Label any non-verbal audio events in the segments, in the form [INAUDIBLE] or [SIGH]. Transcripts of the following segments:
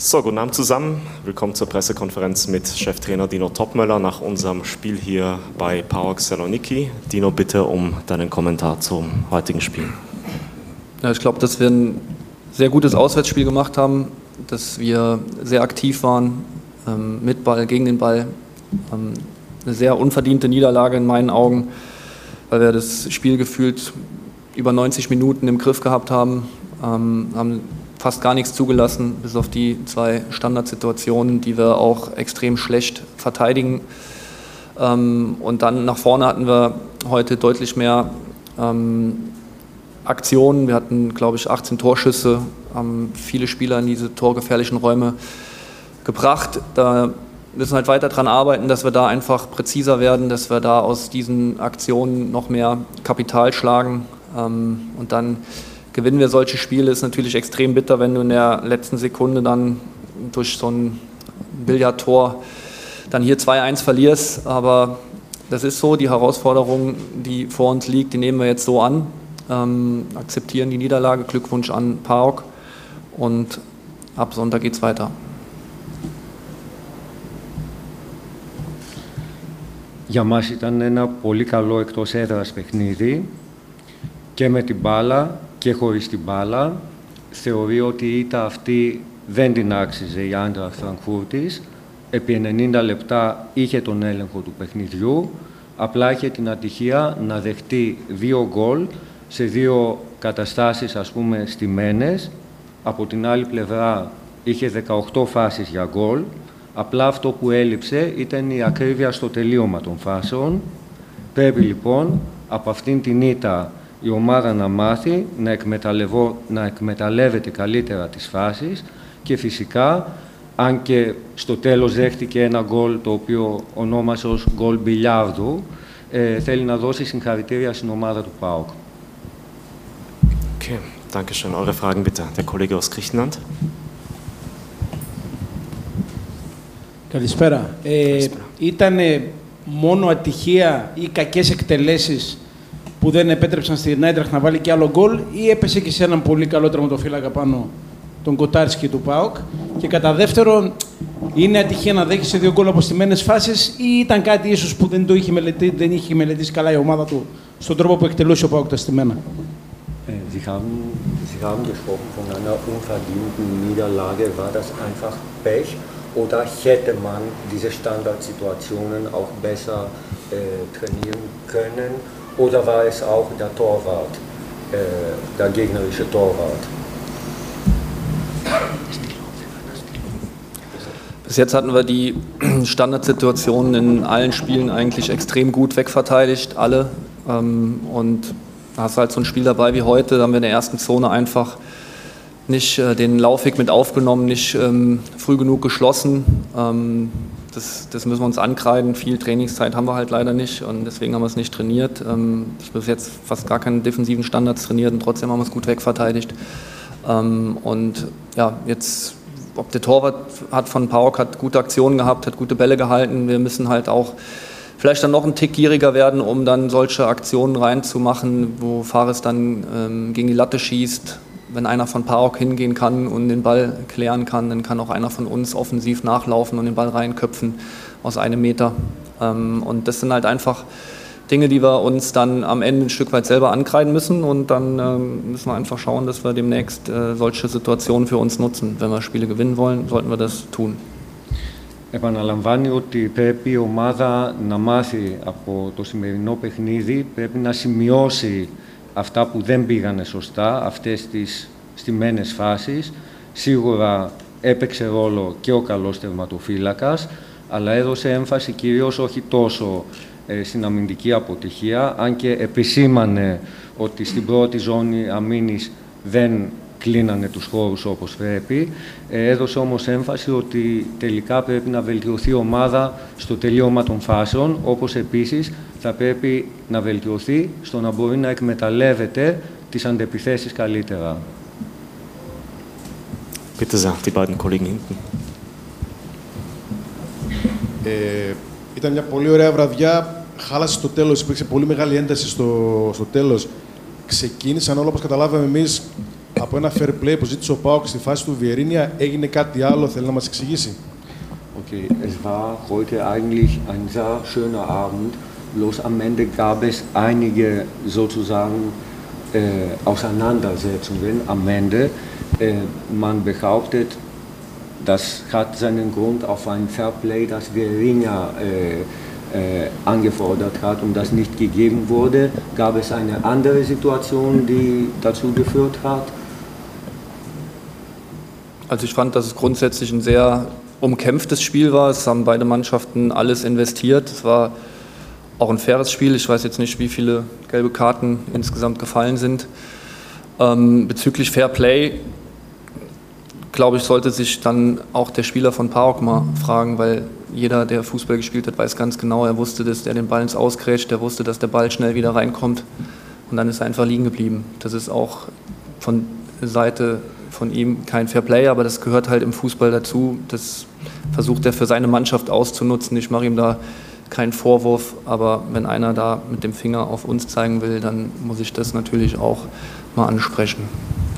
So, guten Abend zusammen. Willkommen zur Pressekonferenz mit Cheftrainer Dino Topmöller nach unserem Spiel hier bei PAOK Saloniki. Dino, bitte um deinen Kommentar zum heutigen Spiel. Ja, ich glaube, dass wir ein sehr gutes Auswärtsspiel gemacht haben, dass wir sehr aktiv waren, ähm, mit Ball, gegen den Ball. Ähm, eine sehr unverdiente Niederlage in meinen Augen, weil wir das Spiel gefühlt über 90 Minuten im Griff gehabt haben, ähm, haben fast gar nichts zugelassen, bis auf die zwei Standardsituationen, die wir auch extrem schlecht verteidigen. Ähm, und dann nach vorne hatten wir heute deutlich mehr ähm, Aktionen. Wir hatten, glaube ich, 18 Torschüsse, haben viele Spieler in diese torgefährlichen Räume gebracht. Da müssen wir halt weiter daran arbeiten, dass wir da einfach präziser werden, dass wir da aus diesen Aktionen noch mehr Kapital schlagen ähm, und dann gewinnen wir solche Spiele, ist natürlich extrem bitter, wenn du in der letzten Sekunde dann durch so ein Billardtor dann hier 2-1 verlierst. Aber das ist so, die Herausforderung, die vor uns liegt, die nehmen wir jetzt so an, ähm, akzeptieren die Niederlage. Glückwunsch an PAOK und ab Sonntag geht es weiter. Για μας ήταν ένα πολύ καλό εκτός έδρας παιχνίδι και με την μπάλα και χωρίς την μπάλα. Θεωρεί ότι η ήττα αυτή δεν την άξιζε η Άντρα Φραγκφούρτης. Επί 90 λεπτά είχε τον έλεγχο του παιχνιδιού, απλά είχε την ατυχία να δεχτεί δύο γκολ σε δύο καταστάσεις ας πούμε στημένες. Από την άλλη πλευρά είχε 18 φάσεις για γκολ. Απλά αυτό που έλειψε ήταν η ακρίβεια στο τελείωμα των φάσεων. Πρέπει λοιπόν από αυτήν την ήττα η ομάδα να μάθει να, να εκμεταλλεύεται καλύτερα τις φάσεις και φυσικά, αν και στο τέλος δέχτηκε ένα γκολ το οποίο ονόμασε ως γκολ μπιλιάρδου, ε, θέλει να δώσει συγχαρητήρια στην ομάδα του ΠΑΟΚ. Okay, danke schön. Eure Fragen bitte. Der Kollege aus Griechenland. Καλησπέρα. Ε, ήταν μόνο ατυχία ή κακές εκτελέσεις που δεν επέτρεψαν στην Άιντραχτ να βάλει και άλλο γκολ ή έπεσε και σε έναν πολύ καλό τραυματοφύλακα πάνω τον Κοτάρσκι του ΠΑΟΚ. Και κατά δεύτερο, είναι ατυχία να δέχεσαι δύο γκολ από στιμένε φάσεις ή ήταν κάτι ίσως που δεν το είχε μελετήσει, δεν είχε μελετήσει καλά η ομάδα του στον τρόπο που εκτελούσε ο ΠΑΟΚ τα στιμένα. Sie haben, Sie haben gesprochen von einer unverdienten Niederlage. War das einfach Pech oder hätte man diese Standardsituationen auch besser äh, trainieren können? Oder war es auch der Torwart, äh, der gegnerische Torwart? Bis jetzt hatten wir die [CLEARS THROAT] Standardsituationen in allen Spielen eigentlich extrem gut wegverteidigt, alle. Ähm, und da hast halt so ein Spiel dabei wie heute, da haben wir in der ersten Zone einfach nicht äh, den Laufweg mit aufgenommen, nicht ähm, früh genug geschlossen. Ähm, das, das, müssen wir uns ankreiden. Viel Trainingszeit haben wir halt leider nicht und deswegen haben wir es nicht trainiert. Ähm, ich habe jetzt fast gar keine defensiven Standards trainiert und trotzdem haben wir es gut wegverteidigt. Ähm, und ja, jetzt, ob der Torwart hat von Pauk hat gute Aktionen gehabt, hat gute Bälle gehalten. Wir müssen halt auch vielleicht dann noch ein Tick gieriger werden, um dann solche Aktionen reinzumachen, wo Fares dann ähm, gegen die Latte schießt wenn einer von Parok hingehen kann und den Ball klären kann, dann kann auch einer von uns offensiv nachlaufen und den Ball reinköpfen aus einem Meter. Ähm, und das sind halt einfach Dinge, die wir uns dann am Ende ein Stück weit selber ankreiden müssen und dann ähm, müssen wir einfach schauen, dass wir demnächst äh, solche Situationen für uns nutzen. Wenn wir Spiele gewinnen wollen, sollten wir das tun. Επαναλαμβάνει ότι πρέπει η ομάδα να μάθει από το σημερινό παιχνίδι, πρέπει να σημειώσει αυτά που δεν πήγανε σωστά, αυτές τις στιμένες φάσεις. Σίγουρα έπαιξε ρόλο και ο καλός τερματοφύλακας, αλλά έδωσε έμφαση κυρίως όχι τόσο ε, στην αμυντική αποτυχία, αν και επισήμανε ότι στην πρώτη ζώνη αμήνης δεν κλείνανε τους χώρους όπως πρέπει. Ε, έδωσε όμως έμφαση ότι τελικά πρέπει να βελτιωθεί η ομάδα στο τελείωμα των φάσεων, όπως επίσης θα πρέπει να βελτιωθεί στο να μπορεί να εκμεταλλεύεται τις αντεπιθέσεις καλύτερα. Bitte sehr, die beiden Kollegen hinten. Ε, ήταν μια πολύ ωραία βραδιά. Χάλασε στο τέλος, υπήρξε πολύ μεγάλη ένταση στο, στο τέλος. Ξεκίνησαν όλα, όπως καταλάβαμε εμείς, από ένα fair play που ζήτησε ο Πάοκ στη φάση του Βιερίνια, έγινε κάτι άλλο, θέλει να μας εξηγήσει. Okay, es war heute eigentlich ein sehr schöner Abend, bloß am Ende gab es einige sozusagen äh, Auseinandersetzungen am Ende. Äh, man behauptet, das hat seinen Grund auf ein Fairplay, das Vierinha äh, äh, angefordert hat und das nicht gegeben wurde. Gab es eine andere Situation, die dazu geführt hat? Also ich fand, dass es grundsätzlich ein sehr umkämpftes Spiel war. Es haben beide Mannschaften alles investiert. Es war auch ein faires Spiel. Ich weiß jetzt nicht, wie viele gelbe Karten insgesamt gefallen sind. Ähm, bezüglich Fair Play, glaube ich, sollte sich dann auch der Spieler von PAOK mal fragen, weil jeder, der Fußball gespielt hat, weiß ganz genau, er wusste, dass der den Ball ins Ausgrätscht, der wusste, dass der Ball schnell wieder reinkommt und dann ist er einfach liegen geblieben. Das ist auch von Seite von ihm kein Fair Play, aber das gehört halt im Fußball dazu. Das versucht er für seine Mannschaft auszunutzen. Ich mache ihm da keinen Vorwurf, aber wenn einer da mit dem Finger auf uns zeigen will, dann muss ich das natürlich auch mal ansprechen.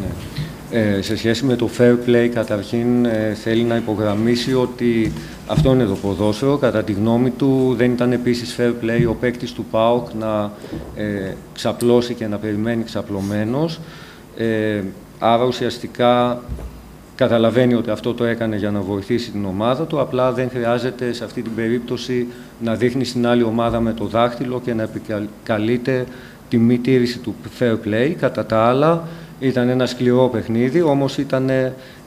Ναι. Ε, σε σχέση με το fair play, καταρχήν ε, θέλει να υπογραμμίσει ότι αυτό είναι το ποδόσφαιρο. Κατά τη γνώμη του δεν ήταν επίσης fair play ο παίκτη του ΠΑΟΚ να ε, ξαπλώσει και να περιμένει ξαπλωμένος. Ε, άρα ουσιαστικά καταλαβαίνει ότι αυτό το έκανε για να βοηθήσει την ομάδα του, απλά δεν χρειάζεται σε αυτή την περίπτωση να δείχνει στην άλλη ομάδα με το δάχτυλο και να επικαλείται τη μη τήρηση του fair play. Κατά τα άλλα, ήταν ένα σκληρό παιχνίδι, όμως ήταν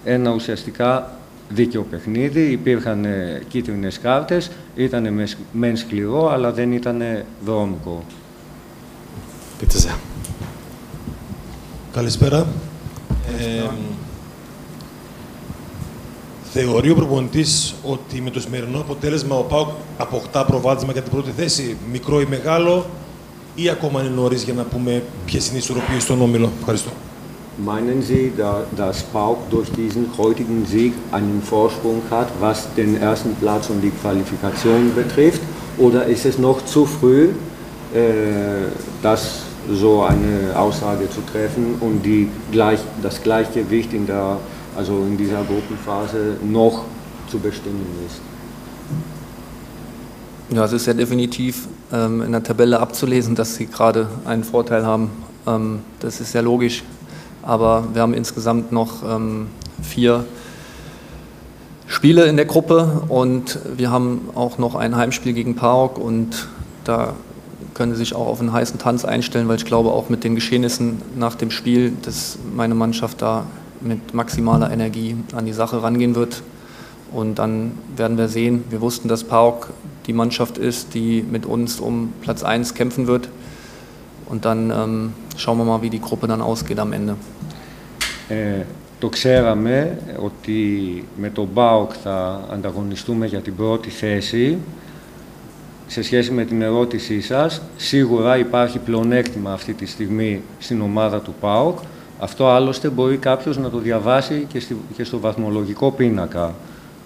ένα ουσιαστικά δίκαιο παιχνίδι. Υπήρχαν κίτρινες κάρτες, ήταν μεν σκληρό, αλλά δεν ήταν δρόμικο. Bitte sehr. Καλησπέρα. Ε, θεωρεί ο προπονητής ότι με το σημερινό αποτέλεσμα ο Πάουκ αποκτά προβάδισμα για την πρώτη θέση, μικρό ή μεγάλο, ή ακόμα είναι νωρίς για να πούμε ποιες είναι οι ισορροπίες στον όμιλο; Ευχαριστώ. Meinen Sie, da, dass Pauk durch diesen heutigen Sieg einen Vorsprung hat, was den ersten Platz und die Qualifikation betrifft? Oder ist es noch zu früh, äh, das so eine Aussage zu treffen und die gleich, das Gleichgewicht in, der, also in dieser Gruppenphase noch zu bestimmen ist? Ja, es ist ja definitiv ähm, in der Tabelle abzulesen, dass sie gerade einen Vorteil haben. Ähm, das ist ja logisch. Aber wir haben insgesamt noch ähm, vier Spiele in der Gruppe und wir haben auch noch ein Heimspiel gegen PAOK und da können Sie sich auch auf einen heißen Tanz einstellen, weil ich glaube auch mit den Geschehnissen nach dem Spiel, dass meine Mannschaft da mit maximaler Energie an die Sache rangehen wird. Und dann werden wir sehen, wir wussten, dass PAOK die Mannschaft ist, die mit uns um Platz 1 kämpfen wird. Und dann ähm, schauen wir mal, wie die Gruppe dann ausgeht am Ende. Ε, το ξέραμε ότι με τον ΠΑΟΚ θα ανταγωνιστούμε για την πρώτη θέση. Σε σχέση με την ερώτησή σας, σίγουρα υπάρχει πλεονέκτημα αυτή τη στιγμή στην ομάδα του ΠΑΟΚ. Αυτό άλλωστε μπορεί κάποιος να το διαβάσει και, στη, και στο βαθμολογικό πίνακα.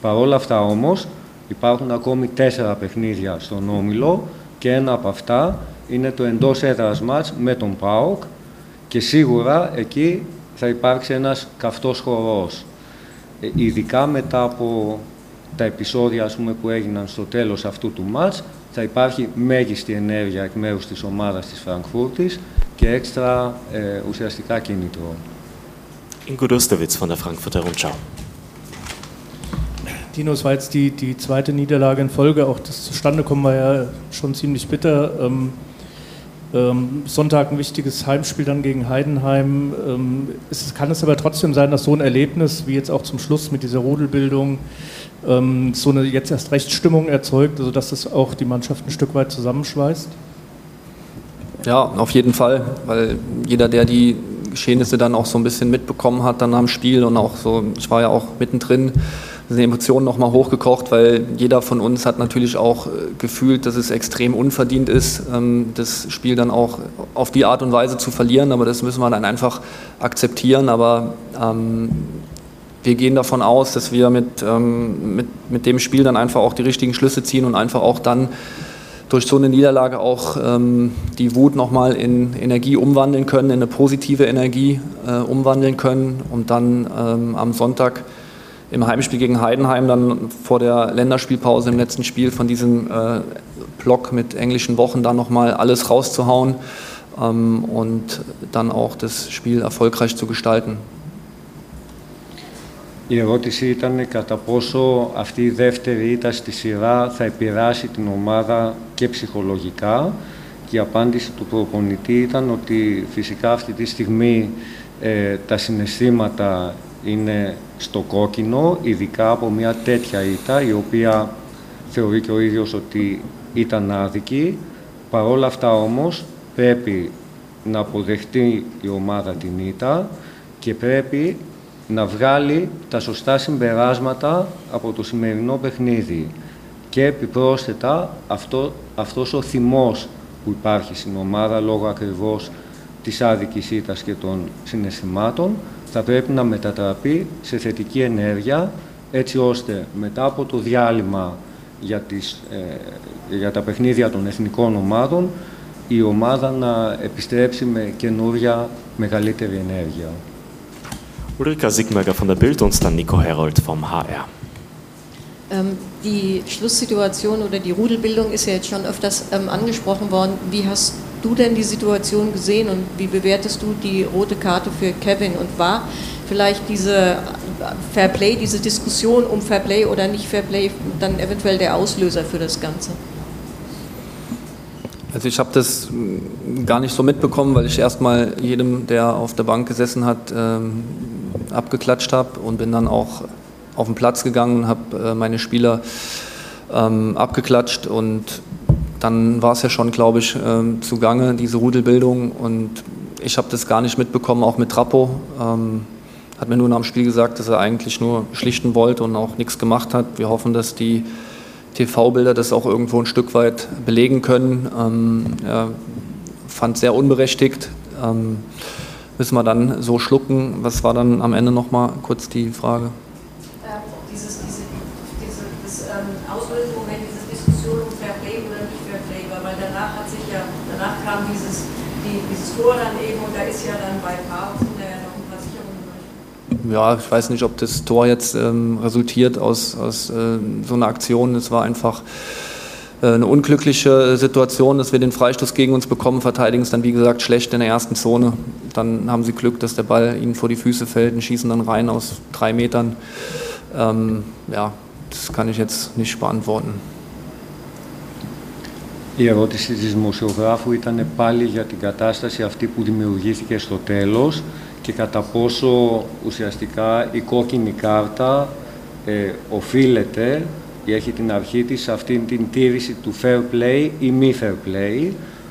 Παρ' όλα αυτά όμως υπάρχουν ακόμη τέσσερα παιχνίδια στον Όμιλο και ένα από αυτά είναι το εντός έδρας μάτς με τον ΠΑΟΚ και σίγουρα εκεί θα υπάρξει ένας καυτός χορός. Ε, ειδικά μετά από τα επεισόδια ας πούμε, που έγιναν στο τέλος αυτού του μάτς θα υπάρχει μέγιστη ενέργεια εκ μέρους της ομάδας της Φραγκφούρτης και έξτρα ε, ουσιαστικά κίνητρο. Ingo Dustewitz von der Frankfurter Rundschau. Dino, es war jetzt die, die zweite Niederlage in Folge. Auch das Zustandekommen war ja schon ziemlich bitter. Ähm, ähm, Sonntag ein wichtiges Heimspiel dann gegen Heidenheim. Ähm, ist, kann es aber trotzdem sein, dass so ein Erlebnis wie jetzt auch zum Schluss mit dieser Rudelbildung ähm, so eine jetzt erst recht Stimmung erzeugt, also dass das auch die Mannschaft ein Stück weit zusammenschweißt? Ja, auf jeden Fall, weil jeder, der die Geschehnisse dann auch so ein bisschen mitbekommen hat, dann am Spiel und auch so, ich war ja auch mittendrin, sind die Emotionen nochmal hochgekocht, weil jeder von uns hat natürlich auch äh, gefühlt, dass es extrem unverdient ist, ähm, das Spiel dann auch auf die Art und Weise zu verlieren, aber das müssen wir dann einfach akzeptieren, aber ähm, wir gehen davon aus, dass wir mit, ähm, mit, mit dem Spiel dann einfach auch die richtigen Schlüsse ziehen und einfach auch dann durch so eine Niederlage auch ähm, die Wut nochmal in Energie umwandeln können, in eine positive Energie äh, umwandeln können und dann ähm, am Sonntag im Heimspiel gegen Heidenheim dann vor der Länderspielpause im letzten Spiel von diesem äh, Block mit englischen Wochen dann nochmal alles rauszuhauen ähm, und dann auch das Spiel erfolgreich zu gestalten. Η ερώτηση ήταν κατά πόσο αυτή η δεύτερη ήττα στη σειρά θα επηρεάσει την ομάδα και ψυχολογικά και η απάντηση του προπονητή ήταν ότι φυσικά αυτή τη στιγμή ε, τα συναισθήματα είναι στο κόκκινο, ειδικά από μια τέτοια ήττα η οποία θεωρεί και ο ίδιος ότι ήταν άδικη. Παρόλα αυτά όμως πρέπει να αποδεχτεί η ομάδα την ήττα και πρέπει να βγάλει τα σωστά συμπεράσματα από το σημερινό παιχνίδι. Και επιπρόσθετα αυτό, αυτός ο θυμός που υπάρχει στην ομάδα λόγω ακριβώς της άδικης ήττας και των συναισθημάτων θα πρέπει να μετατραπεί σε θετική ενέργεια έτσι ώστε μετά από το διάλειμμα για, τις, ε, για τα παιχνίδια των εθνικών ομάδων η ομάδα να επιστρέψει με καινούρια μεγαλύτερη ενέργεια. Ulrika Sigmerger von der Bild und dann Nico Herold vom HR. Ähm, die Schlusssituation oder die Rudelbildung ist ja jetzt schon öfters ähm, angesprochen worden. Wie hast du denn die Situation gesehen und wie bewertest du die rote Karte für Kevin? Und war vielleicht diese Fairplay, diese Diskussion um Fairplay oder nicht Fairplay dann eventuell der Auslöser für das Ganze? Also ich habe das mm, gar nicht so mitbekommen, weil ich erstmal jedem, der auf der Bank gesessen hat, ähm, abgeklatscht habe und bin dann auch auf den Platz gegangen, habe äh, meine Spieler ähm, abgeklatscht und dann war es ja schon, glaube ich, ähm, zugange, diese Rudelbildung und ich habe das gar nicht mitbekommen, auch mit Trappo. Ähm, hat mir nur nach dem Spiel gesagt, dass er eigentlich nur schlichten wollte und auch nichts gemacht hat. Wir hoffen, dass die TV-Bilder das auch irgendwo ein Stück weit belegen können. Ähm, er fand sehr unberechtigt. Ähm, müssen wir dann so schlucken. Was war dann am Ende nochmal kurz die Frage? Ähm, dieses, diese, diese, das ähm, Auslösemoment, diese Diskussion um Fairplay oder nicht Fairplay war, weil danach hat sich ja, danach kam dieses, die, dieses Tor dann eben und da ist ja dann bei Paar hinterher noch ein paar Sicherungen durch. Ja, ich weiß nicht, ob das Tor jetzt ähm, resultiert aus, aus äh, so einer Aktion. Es war einfach äh, eine unglückliche Situation, dass wir den Freistoß gegen uns bekommen, verteidigen es dann wie gesagt schlecht in der ersten Zone. Dann haben sie Glück, dass der Ball ihnen vor die Füße fällt und schießen dann rein aus drei Metern. Ähm, ja, das kann ich jetzt nicht beantworten. Η ερώτηση της δημοσιογράφου ήταν πάλι για την κατάσταση αυτή που δημιουργήθηκε στο τέλος και κατά πόσο ουσιαστικά η κόκκινη κάρτα ε, οφείλεται ή έχει την αρχή της σε αυτήν την τήρηση του fair play ή μη fair play.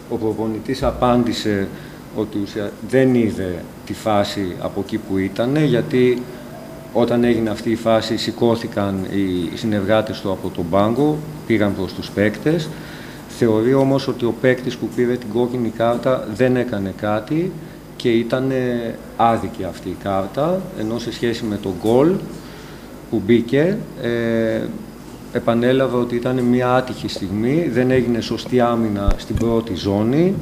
Ο προπονητής απάντησε ότι ουσια... δεν είδε τη φάση από εκεί που ήταν, γιατί όταν έγινε αυτή η φάση σηκώθηκαν οι συνεργάτες του από τον πάγκο, πήγαν προς τους παίκτες. Θεωρεί όμως ότι ο παίκτης που πήρε την κόκκινη κάρτα δεν έκανε κάτι και ήταν άδικη αυτή η κάρτα, ενώ σε σχέση με τον γκολ που μπήκε, ε, επανέλαβε ότι ήταν μια άτυχη στιγμή, δεν έγινε σωστή άμυνα στην πρώτη ζώνη,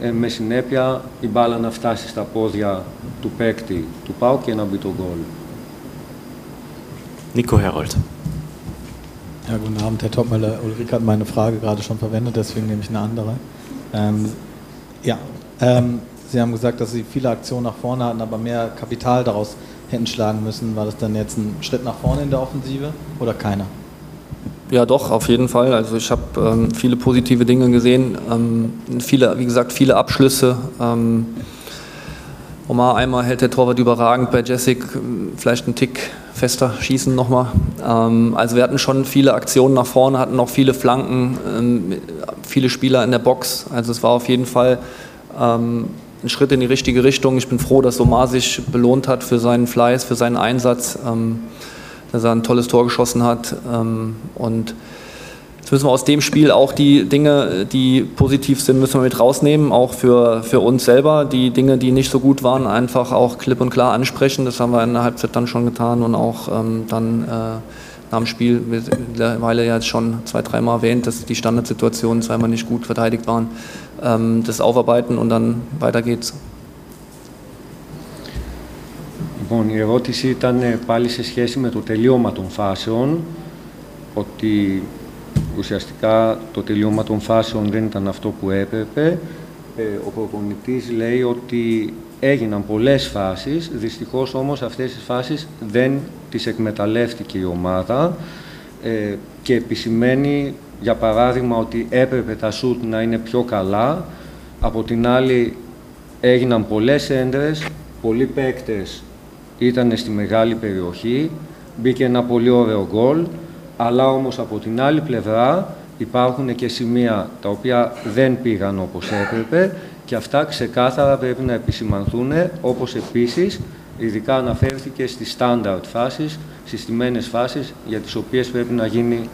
ε, με συνέπεια η μπάλα να φτάσει στα πόδια του παίκτη του Πάου και να μπει το γκολ. Nico Herold. Ja, guten Abend, Herr Topmöller. Ulrike hat meine Frage gerade schon verwendet, deswegen nehme ich eine andere. Ähm, ja, ähm, Sie haben gesagt, dass Sie viele Aktionen nach vorne hatten, aber mehr Kapital daraus hätten schlagen müssen. War das dann jetzt ein Schritt nach vorne in der Offensive oder keiner? Ja, doch, auf jeden Fall. Also ich habe ähm, viele positive Dinge gesehen. Ähm, viele, wie gesagt, viele Abschlüsse. Ähm, Omar einmal hält der Torwart überragend bei Jessic, vielleicht einen Tick fester schießen nochmal. Ähm, also wir hatten schon viele Aktionen nach vorne, hatten noch viele Flanken, ähm, viele Spieler in der Box. Also es war auf jeden Fall ähm, ein Schritt in die richtige Richtung. Ich bin froh, dass Omar sich belohnt hat für seinen Fleiß, für seinen Einsatz, ähm, dass er ein tolles Tor geschossen hat. Ähm, und jetzt müssen wir aus dem Spiel auch die Dinge, die positiv sind, müssen wir mit rausnehmen, auch für, für uns selber. Die Dinge, die nicht so gut waren, einfach auch klipp und klar ansprechen. Das haben wir in der Halbzeit dann schon getan und auch ähm, dann äh, nach dem Spiel mittlerweile ja jetzt schon zwei, dreimal erwähnt, dass die Standardsituationen zweimal nicht gut verteidigt waren. Ähm, das aufarbeiten und dann weiter geht's. Λοιπόν, η ερώτηση ήταν πάλι σε σχέση με το τελείωμα των φάσεων, ότι ουσιαστικά το τελείωμα των φάσεων δεν ήταν αυτό που έπρεπε. Ε, ο προπονητής λέει ότι έγιναν πολλές φάσεις, δυστυχώς όμως αυτές τις φάσεις δεν τις εκμεταλλεύτηκε η ομάδα ε, και επισημαίνει για παράδειγμα ότι έπρεπε τα σούτ να είναι πιο καλά, από την άλλη έγιναν πολλές έντρες, πολλοί παίκτες ήταν στη μεγάλη περιοχή, μπήκε ένα πολύ ωραίο γκολ, αλλά όμως από την άλλη πλευρά υπάρχουν και σημεία τα οποία δεν πήγαν όπως έπρεπε και αυτά ξεκάθαρα πρέπει να επισημανθούν, όπως επίσης ειδικά αναφέρθηκε στις standard φάσεις, στις τιμένες φάσεις για τις οποίες πρέπει να γίνει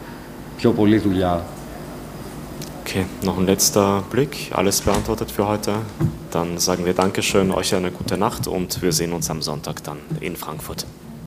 πιο πολλή δουλειά. Okay, noch ein letzter Blick. Alles beantwortet für heute. Dann sagen wir Dankeschön, euch eine gute Nacht und wir sehen uns am Sonntag dann in Frankfurt.